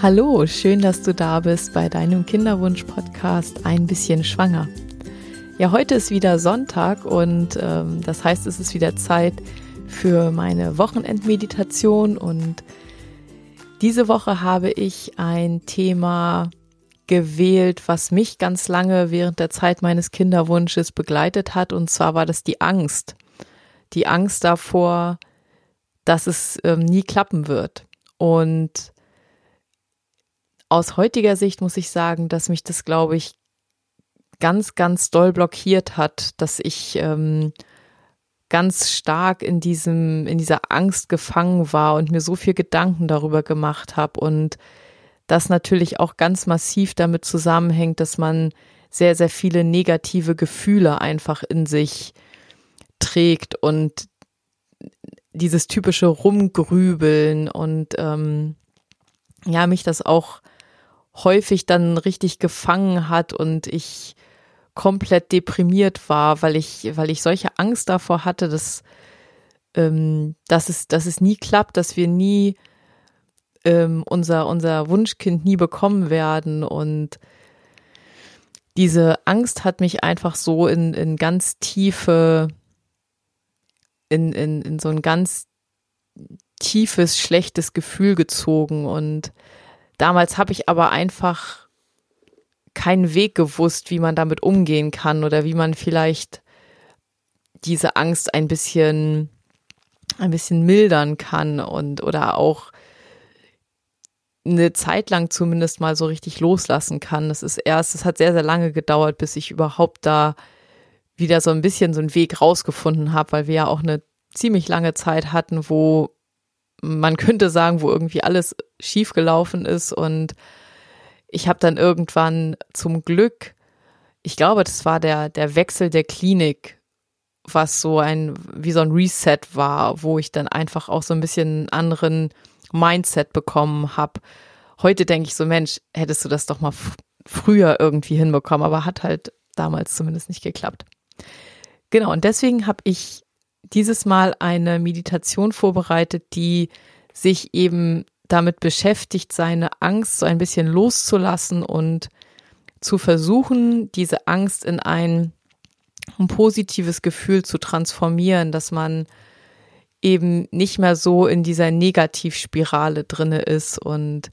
Hallo, schön, dass du da bist bei deinem Kinderwunsch-Podcast Ein bisschen schwanger. Ja, heute ist wieder Sonntag und ähm, das heißt, es ist wieder Zeit für meine Wochenendmeditation und diese Woche habe ich ein Thema gewählt, was mich ganz lange während der Zeit meines Kinderwunsches begleitet hat und zwar war das die Angst. Die Angst davor, dass es ähm, nie klappen wird. Und aus heutiger Sicht muss ich sagen, dass mich das, glaube ich, ganz, ganz doll blockiert hat, dass ich ähm, ganz stark in diesem, in dieser Angst gefangen war und mir so viel Gedanken darüber gemacht habe und das natürlich auch ganz massiv damit zusammenhängt, dass man sehr, sehr viele negative Gefühle einfach in sich trägt und dieses typische Rumgrübeln und ähm, ja, mich das auch häufig dann richtig gefangen hat und ich komplett deprimiert war, weil ich, weil ich solche Angst davor hatte, dass, ähm, dass, es, dass es nie klappt, dass wir nie ähm, unser, unser Wunschkind nie bekommen werden. Und diese Angst hat mich einfach so in, in ganz tiefe, in, in, in so ein ganz tiefes, schlechtes Gefühl gezogen. Und Damals habe ich aber einfach keinen Weg gewusst, wie man damit umgehen kann oder wie man vielleicht diese Angst ein bisschen, ein bisschen mildern kann und oder auch eine Zeit lang zumindest mal so richtig loslassen kann. Das ist erst, es hat sehr, sehr lange gedauert, bis ich überhaupt da wieder so ein bisschen so einen Weg rausgefunden habe, weil wir ja auch eine ziemlich lange Zeit hatten, wo man könnte sagen, wo irgendwie alles schiefgelaufen ist und ich habe dann irgendwann zum Glück, ich glaube, das war der der Wechsel der Klinik, was so ein wie so ein Reset war, wo ich dann einfach auch so ein bisschen einen anderen Mindset bekommen habe. Heute denke ich so, Mensch, hättest du das doch mal früher irgendwie hinbekommen, aber hat halt damals zumindest nicht geklappt. Genau, und deswegen habe ich dieses Mal eine Meditation vorbereitet, die sich eben damit beschäftigt, seine Angst so ein bisschen loszulassen und zu versuchen, diese Angst in ein, ein positives Gefühl zu transformieren, dass man eben nicht mehr so in dieser Negativspirale drinne ist und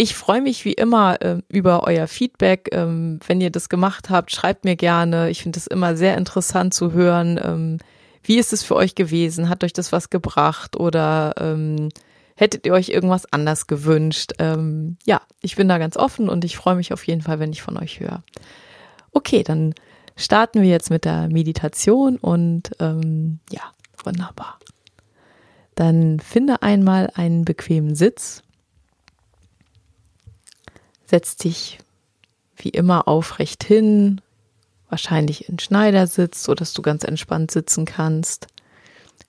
ich freue mich wie immer äh, über euer Feedback. Ähm, wenn ihr das gemacht habt, schreibt mir gerne. Ich finde es immer sehr interessant zu hören, ähm, wie ist es für euch gewesen? Hat euch das was gebracht oder ähm, hättet ihr euch irgendwas anders gewünscht? Ähm, ja, ich bin da ganz offen und ich freue mich auf jeden Fall, wenn ich von euch höre. Okay, dann starten wir jetzt mit der Meditation und ähm, ja, wunderbar. Dann finde einmal einen bequemen Sitz. Setz dich wie immer aufrecht hin, wahrscheinlich in Schneidersitz, so dass du ganz entspannt sitzen kannst.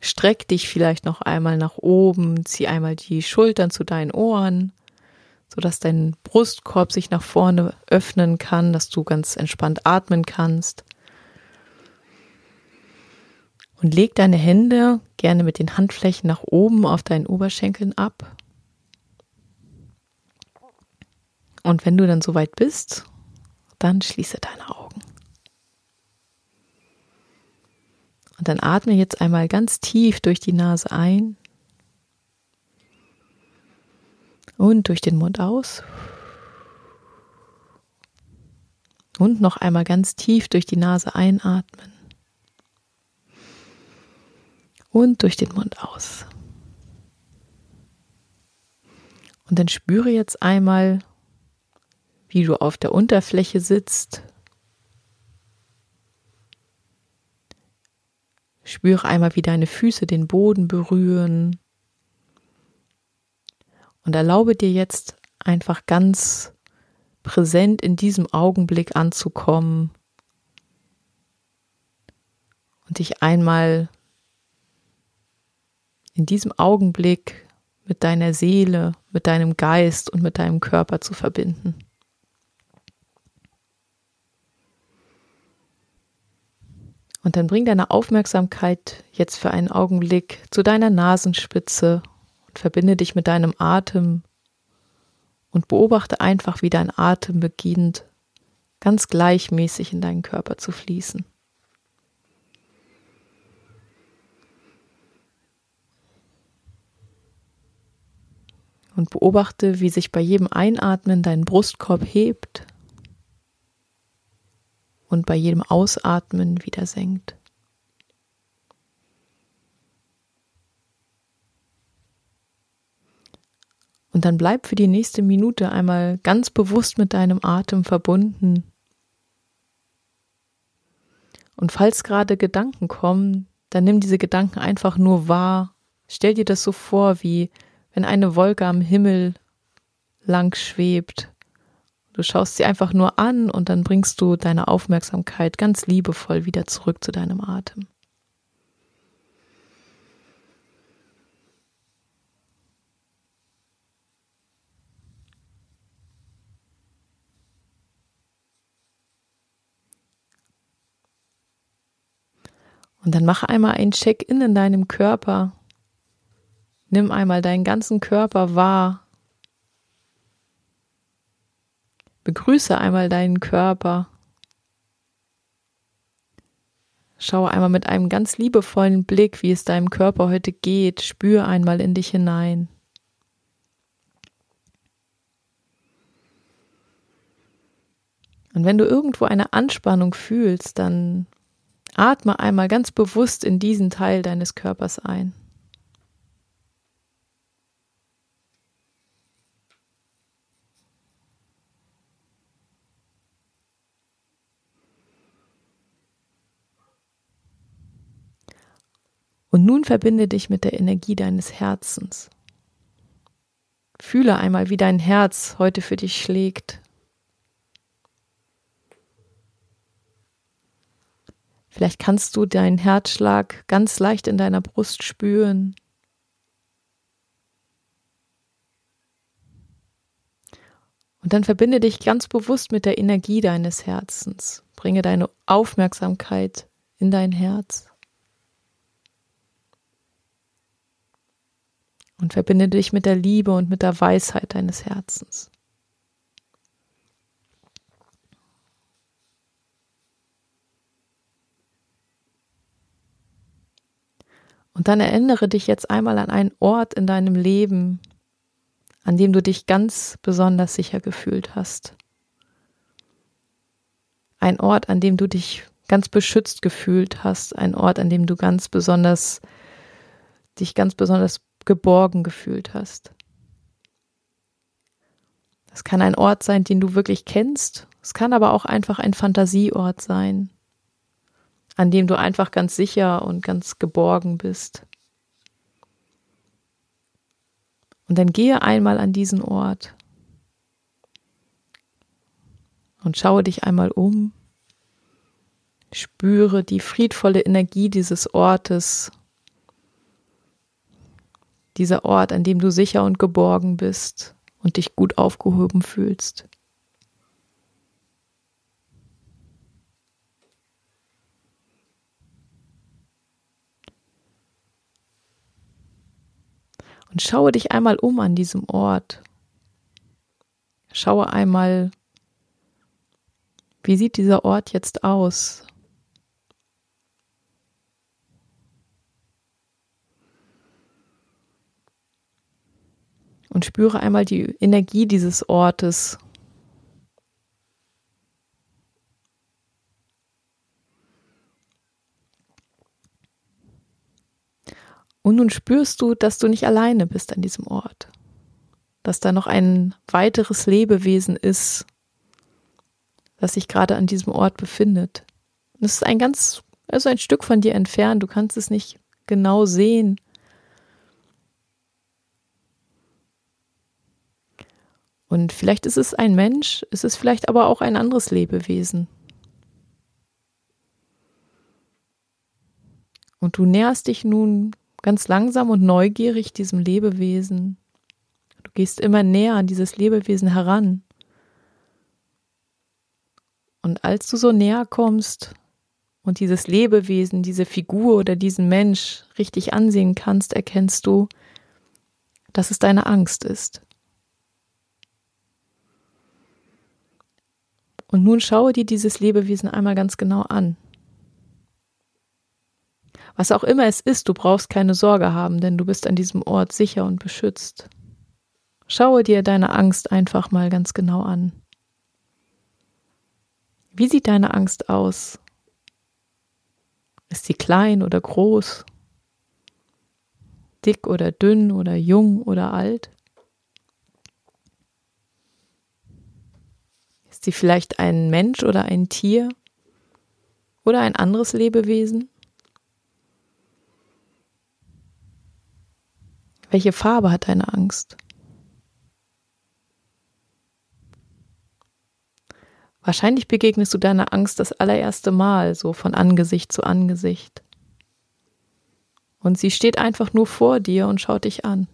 Streck dich vielleicht noch einmal nach oben, zieh einmal die Schultern zu deinen Ohren, so dass dein Brustkorb sich nach vorne öffnen kann, dass du ganz entspannt atmen kannst. Und leg deine Hände gerne mit den Handflächen nach oben auf deinen Oberschenkeln ab. Und wenn du dann soweit bist, dann schließe deine Augen. Und dann atme jetzt einmal ganz tief durch die Nase ein und durch den Mund aus. Und noch einmal ganz tief durch die Nase einatmen. Und durch den Mund aus. Und dann spüre jetzt einmal, wie du auf der Unterfläche sitzt Spüre einmal, wie deine Füße den Boden berühren. Und erlaube dir jetzt einfach ganz präsent in diesem Augenblick anzukommen und dich einmal in diesem Augenblick mit deiner Seele, mit deinem Geist und mit deinem Körper zu verbinden. Und dann bring deine Aufmerksamkeit jetzt für einen Augenblick zu deiner Nasenspitze und verbinde dich mit deinem Atem und beobachte einfach, wie dein Atem beginnt, ganz gleichmäßig in deinen Körper zu fließen. Und beobachte, wie sich bei jedem Einatmen dein Brustkorb hebt und bei jedem Ausatmen wieder senkt. Und dann bleib für die nächste Minute einmal ganz bewusst mit deinem Atem verbunden. Und falls gerade Gedanken kommen, dann nimm diese Gedanken einfach nur wahr. Stell dir das so vor, wie wenn eine Wolke am Himmel lang schwebt. Du schaust sie einfach nur an und dann bringst du deine Aufmerksamkeit ganz liebevoll wieder zurück zu deinem Atem. Und dann mach einmal ein Check-in in deinem Körper. Nimm einmal deinen ganzen Körper wahr. Begrüße einmal deinen Körper. Schaue einmal mit einem ganz liebevollen Blick, wie es deinem Körper heute geht. Spür einmal in dich hinein. Und wenn du irgendwo eine Anspannung fühlst, dann Atme einmal ganz bewusst in diesen Teil deines Körpers ein. Und nun verbinde dich mit der Energie deines Herzens. Fühle einmal, wie dein Herz heute für dich schlägt. Vielleicht kannst du deinen Herzschlag ganz leicht in deiner Brust spüren. Und dann verbinde dich ganz bewusst mit der Energie deines Herzens. Bringe deine Aufmerksamkeit in dein Herz. Und verbinde dich mit der Liebe und mit der Weisheit deines Herzens. Und dann erinnere dich jetzt einmal an einen Ort in deinem Leben, an dem du dich ganz besonders sicher gefühlt hast. Ein Ort, an dem du dich ganz beschützt gefühlt hast, ein Ort, an dem du ganz besonders dich ganz besonders geborgen gefühlt hast. Das kann ein Ort sein, den du wirklich kennst. Es kann aber auch einfach ein Fantasieort sein, an dem du einfach ganz sicher und ganz geborgen bist. Und dann gehe einmal an diesen Ort und schaue dich einmal um. Spüre die friedvolle Energie dieses Ortes, dieser Ort, an dem du sicher und geborgen bist und dich gut aufgehoben fühlst. Und schaue dich einmal um an diesem Ort. Schaue einmal, wie sieht dieser Ort jetzt aus? Und spüre einmal die Energie dieses Ortes Und nun spürst du, dass du nicht alleine bist an diesem Ort, dass da noch ein weiteres Lebewesen ist, das sich gerade an diesem Ort befindet. Es ist ein ganz, also ein Stück von dir entfernt, du kannst es nicht genau sehen. Und vielleicht ist es ein Mensch, es ist vielleicht aber auch ein anderes Lebewesen. Und du näherst dich nun ganz langsam und neugierig diesem Lebewesen. Du gehst immer näher an dieses Lebewesen heran. Und als du so näher kommst und dieses Lebewesen, diese Figur oder diesen Mensch richtig ansehen kannst, erkennst du, dass es deine Angst ist. Und nun schaue dir dieses Lebewesen einmal ganz genau an. Was auch immer es ist, du brauchst keine Sorge haben, denn du bist an diesem Ort sicher und beschützt. Schaue dir deine Angst einfach mal ganz genau an. Wie sieht deine Angst aus? Ist sie klein oder groß? Dick oder dünn oder jung oder alt? Ist sie vielleicht ein Mensch oder ein Tier oder ein anderes Lebewesen? Welche Farbe hat deine Angst? Wahrscheinlich begegnest du deiner Angst das allererste Mal, so von Angesicht zu Angesicht. Und sie steht einfach nur vor dir und schaut dich an.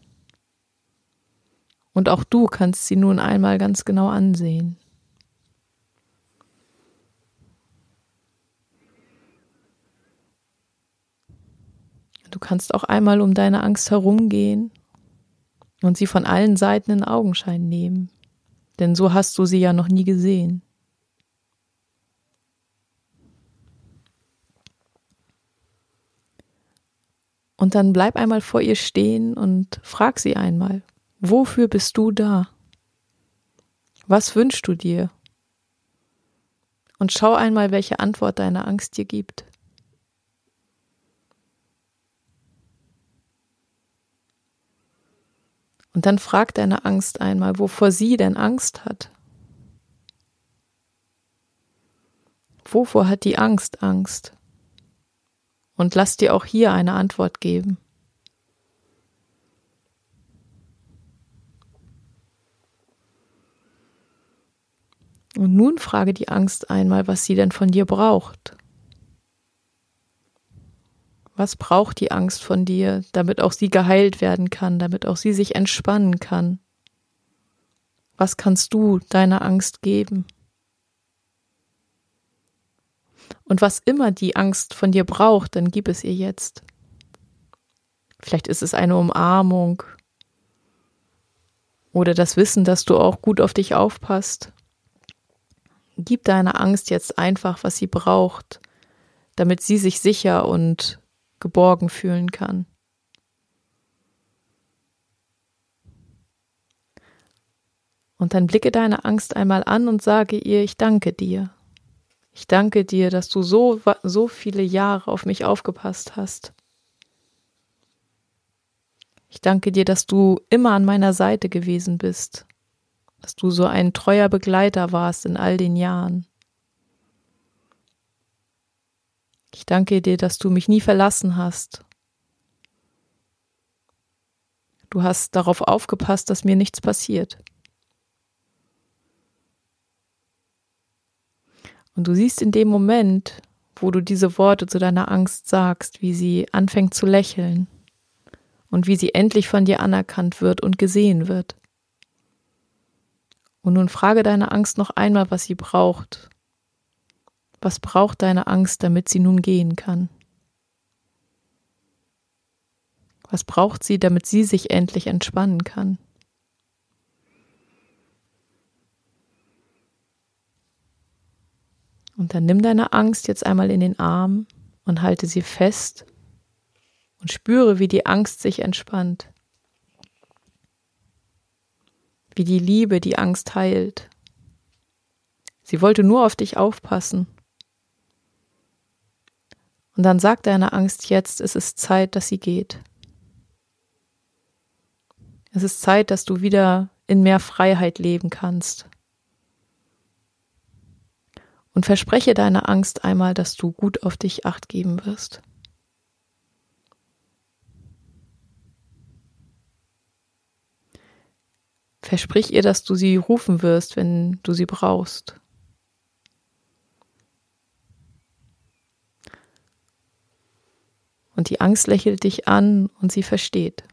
Und auch du kannst sie nun einmal ganz genau ansehen. Du kannst auch einmal um deine Angst herumgehen und sie von allen Seiten in Augenschein nehmen, denn so hast du sie ja noch nie gesehen. Und dann bleib einmal vor ihr stehen und frag sie einmal, wofür bist du da? Was wünschst du dir? Und schau einmal, welche Antwort deine Angst dir gibt. Und dann frag deine Angst einmal, wovor sie denn Angst hat. Wovor hat die Angst Angst? Und lass dir auch hier eine Antwort geben. Und nun frage die Angst einmal, was sie denn von dir braucht. Was braucht die Angst von dir, damit auch sie geheilt werden kann, damit auch sie sich entspannen kann? Was kannst du deiner Angst geben? Und was immer die Angst von dir braucht, dann gib es ihr jetzt. Vielleicht ist es eine Umarmung oder das Wissen, dass du auch gut auf dich aufpasst. Gib deiner Angst jetzt einfach, was sie braucht, damit sie sich sicher und geborgen fühlen kann. Und dann blicke deine Angst einmal an und sage ihr, ich danke dir. Ich danke dir, dass du so, so viele Jahre auf mich aufgepasst hast. Ich danke dir, dass du immer an meiner Seite gewesen bist, dass du so ein treuer Begleiter warst in all den Jahren. Ich danke dir, dass du mich nie verlassen hast. Du hast darauf aufgepasst, dass mir nichts passiert. Und du siehst in dem Moment, wo du diese Worte zu deiner Angst sagst, wie sie anfängt zu lächeln und wie sie endlich von dir anerkannt wird und gesehen wird. Und nun frage deine Angst noch einmal, was sie braucht, was braucht deine Angst, damit sie nun gehen kann? Was braucht sie, damit sie sich endlich entspannen kann? Und dann nimm deine Angst jetzt einmal in den Arm und halte sie fest und spüre, wie die Angst sich entspannt, wie die Liebe die Angst heilt. Sie wollte nur auf dich aufpassen und dann sag deiner Angst jetzt, es ist Zeit, dass sie geht. Es ist Zeit, dass du wieder in mehr Freiheit leben kannst. Und verspreche deiner Angst einmal, dass du gut auf dich acht geben wirst. Versprich ihr, dass du sie rufen wirst, wenn du sie brauchst. Und die Angst lächelt dich an und sie versteht.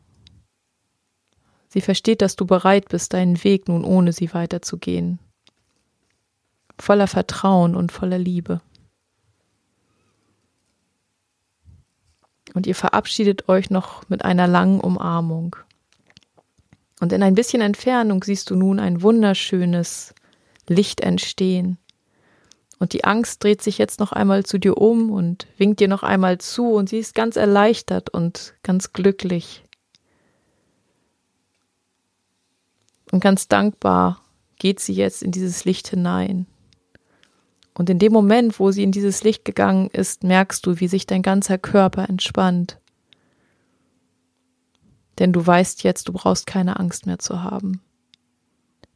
Sie versteht, dass du bereit bist, deinen Weg nun ohne sie weiterzugehen. Voller Vertrauen und voller Liebe. Und ihr verabschiedet euch noch mit einer langen Umarmung. Und in ein bisschen Entfernung siehst du nun ein wunderschönes Licht entstehen, Und die Angst dreht sich jetzt noch einmal zu dir um und winkt dir noch einmal zu und sie ist ganz erleichtert und ganz glücklich. Und ganz dankbar geht sie jetzt in dieses Licht hinein. Und in dem Moment, wo sie in dieses Licht gegangen ist, merkst du, wie sich dein ganzer Körper entspannt. Denn du weißt jetzt, du brauchst keine Angst mehr zu haben.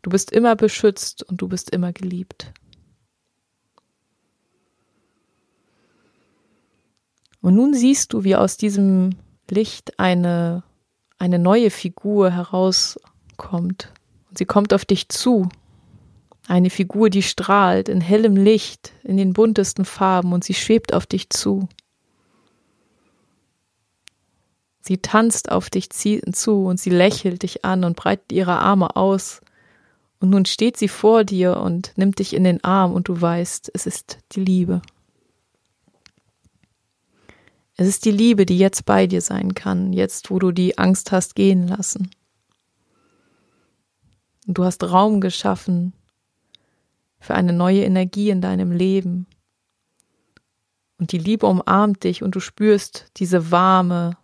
Du bist immer beschützt und du bist immer geliebt. Und nun siehst du, wie aus diesem Licht eine, eine neue Figur herauskommt. Und sie kommt auf dich zu eine Figur, die strahlt in hellem Licht, in den buntesten Farben und sie schwebt auf dich zu. Sie tanzt auf dich zu und sie lächelt dich an und breitet ihre Arme aus. Und nun steht sie vor dir und nimmt dich in den Arm und du weißt, es ist die Liebe. Es ist die Liebe, die jetzt bei dir sein kann, jetzt wo du die Angst hast gehen lassen. Und du hast Raum geschaffen für eine neue Energie in deinem Leben. Und die Liebe umarmt dich und du spürst diese warme,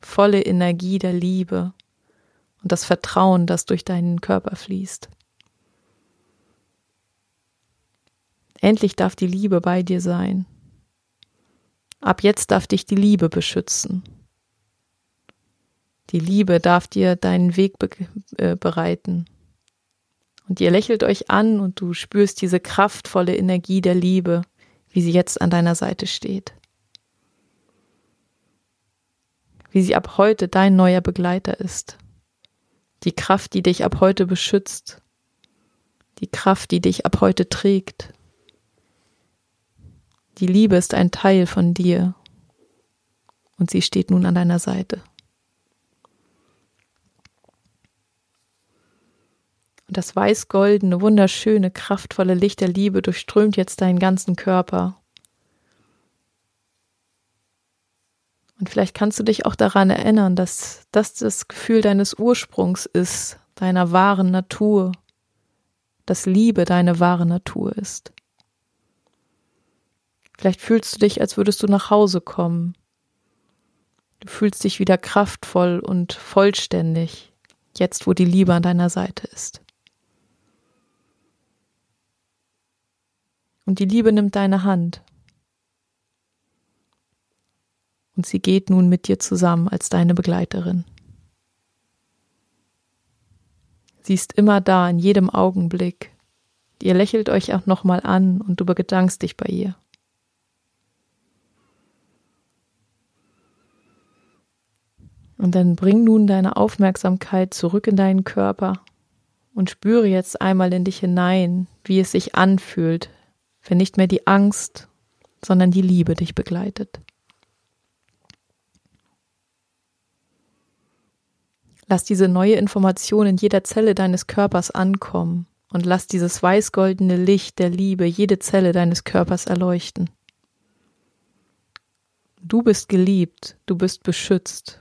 volle Energie der Liebe und das Vertrauen, das durch deinen Körper fließt. Endlich darf die Liebe bei dir sein. Ab jetzt darf dich die Liebe beschützen. Die Liebe darf dir deinen Weg be äh, bereiten. Und ihr lächelt euch an und du spürst diese kraftvolle Energie der Liebe, wie sie jetzt an deiner Seite steht. Wie sie ab heute dein neuer Begleiter ist. Die Kraft, die dich ab heute beschützt. Die Kraft, die dich ab heute trägt. Die Liebe ist ein Teil von dir und sie steht nun an deiner Seite. Und das weiß-goldene, wunderschöne, kraftvolle Licht der Liebe durchströmt jetzt deinen ganzen Körper. Und vielleicht kannst du dich auch daran erinnern, dass das das Gefühl deines Ursprungs ist, deiner wahren Natur, dass Liebe deine wahre Natur ist. Vielleicht fühlst du dich, als würdest du nach Hause kommen. Du fühlst dich wieder kraftvoll und vollständig, jetzt wo die Liebe an deiner Seite ist. Und die Liebe nimmt deine Hand. Und sie geht nun mit dir zusammen als deine Begleiterin. Sie ist immer da, in jedem Augenblick. Ihr lächelt euch auch nochmal an und du begedankst dich bei ihr. Und dann bring nun deine Aufmerksamkeit zurück in deinen Körper und spüre jetzt einmal in dich hinein, wie es sich anfühlt, wenn nicht mehr die Angst, sondern die Liebe dich begleitet. Lass diese neue Information in jeder Zelle deines Körpers ankommen und lass dieses weißgoldene Licht der Liebe jede Zelle deines Körpers erleuchten. Du bist geliebt, du bist beschützt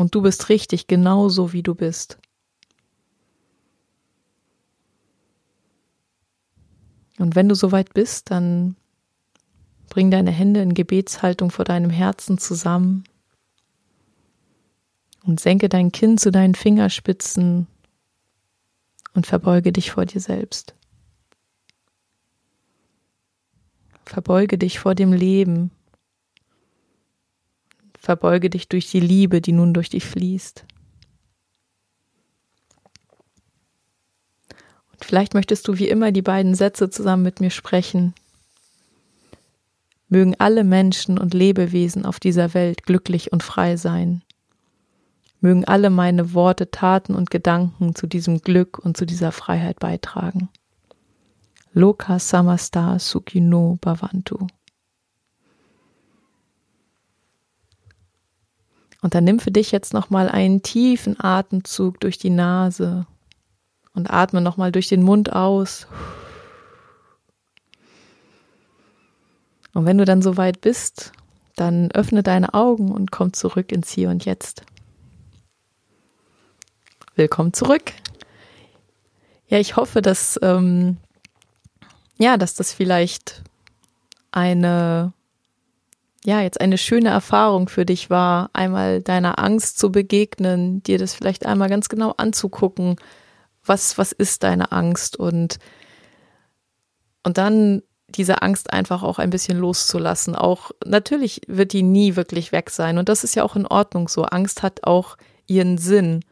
und du bist richtig genauso, wie du bist. Und wenn du soweit bist, dann bring deine Hände in Gebetshaltung vor deinem Herzen zusammen und senke dein Kinn zu deinen Fingerspitzen und verbeuge dich vor dir selbst. Verbeuge dich vor dem Leben. Verbeuge dich durch die Liebe, die nun durch dich fließt. Vielleicht möchtest du wie immer die beiden Sätze zusammen mit mir sprechen. Mögen alle Menschen und Lebewesen auf dieser Welt glücklich und frei sein. Mögen alle meine Worte, Taten und Gedanken zu diesem Glück und zu dieser Freiheit beitragen. Loka Samasta Sukino Bhavantu. Und dann nimm für dich jetzt nochmal einen tiefen Atemzug durch die Nase und atme nochmal durch den Mund aus. Und wenn du dann soweit bist, dann öffne deine Augen und komm zurück ins Hier und Jetzt. Willkommen zurück. Ja, ich hoffe, dass ähm, ja, dass das vielleicht eine, ja, jetzt eine schöne Erfahrung für dich war, einmal deiner Angst zu begegnen, dir das vielleicht einmal ganz genau anzugucken, was, was ist deine Angst und, und dann diese Angst einfach auch ein bisschen loszulassen. Auch natürlich wird die nie wirklich weg sein und das ist ja auch in Ordnung so. Angst hat auch ihren Sinn,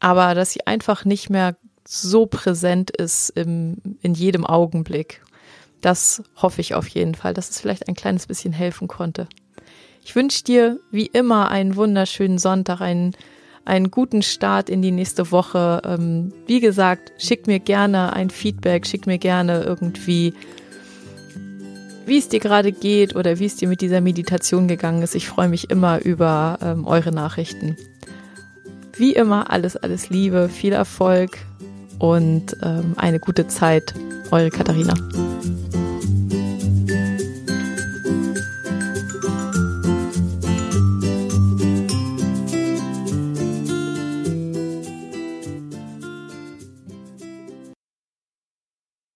aber dass sie einfach nicht mehr so präsent ist im, in jedem Augenblick. Das hoffe ich auf jeden Fall, dass es vielleicht ein kleines bisschen helfen konnte. Ich wünsche dir wie immer einen wunderschönen Sonntag, einen, einen guten Start in die nächste Woche. Ähm, wie gesagt, schick mir gerne ein Feedback, schick mir gerne irgendwie, wie es dir gerade geht oder wie es dir mit dieser Meditation gegangen ist. Ich freue mich immer über ähm, eure Nachrichten. Wie immer, alles, alles Liebe, viel Erfolg und ähm, eine gute Zeit. Eure Katharina.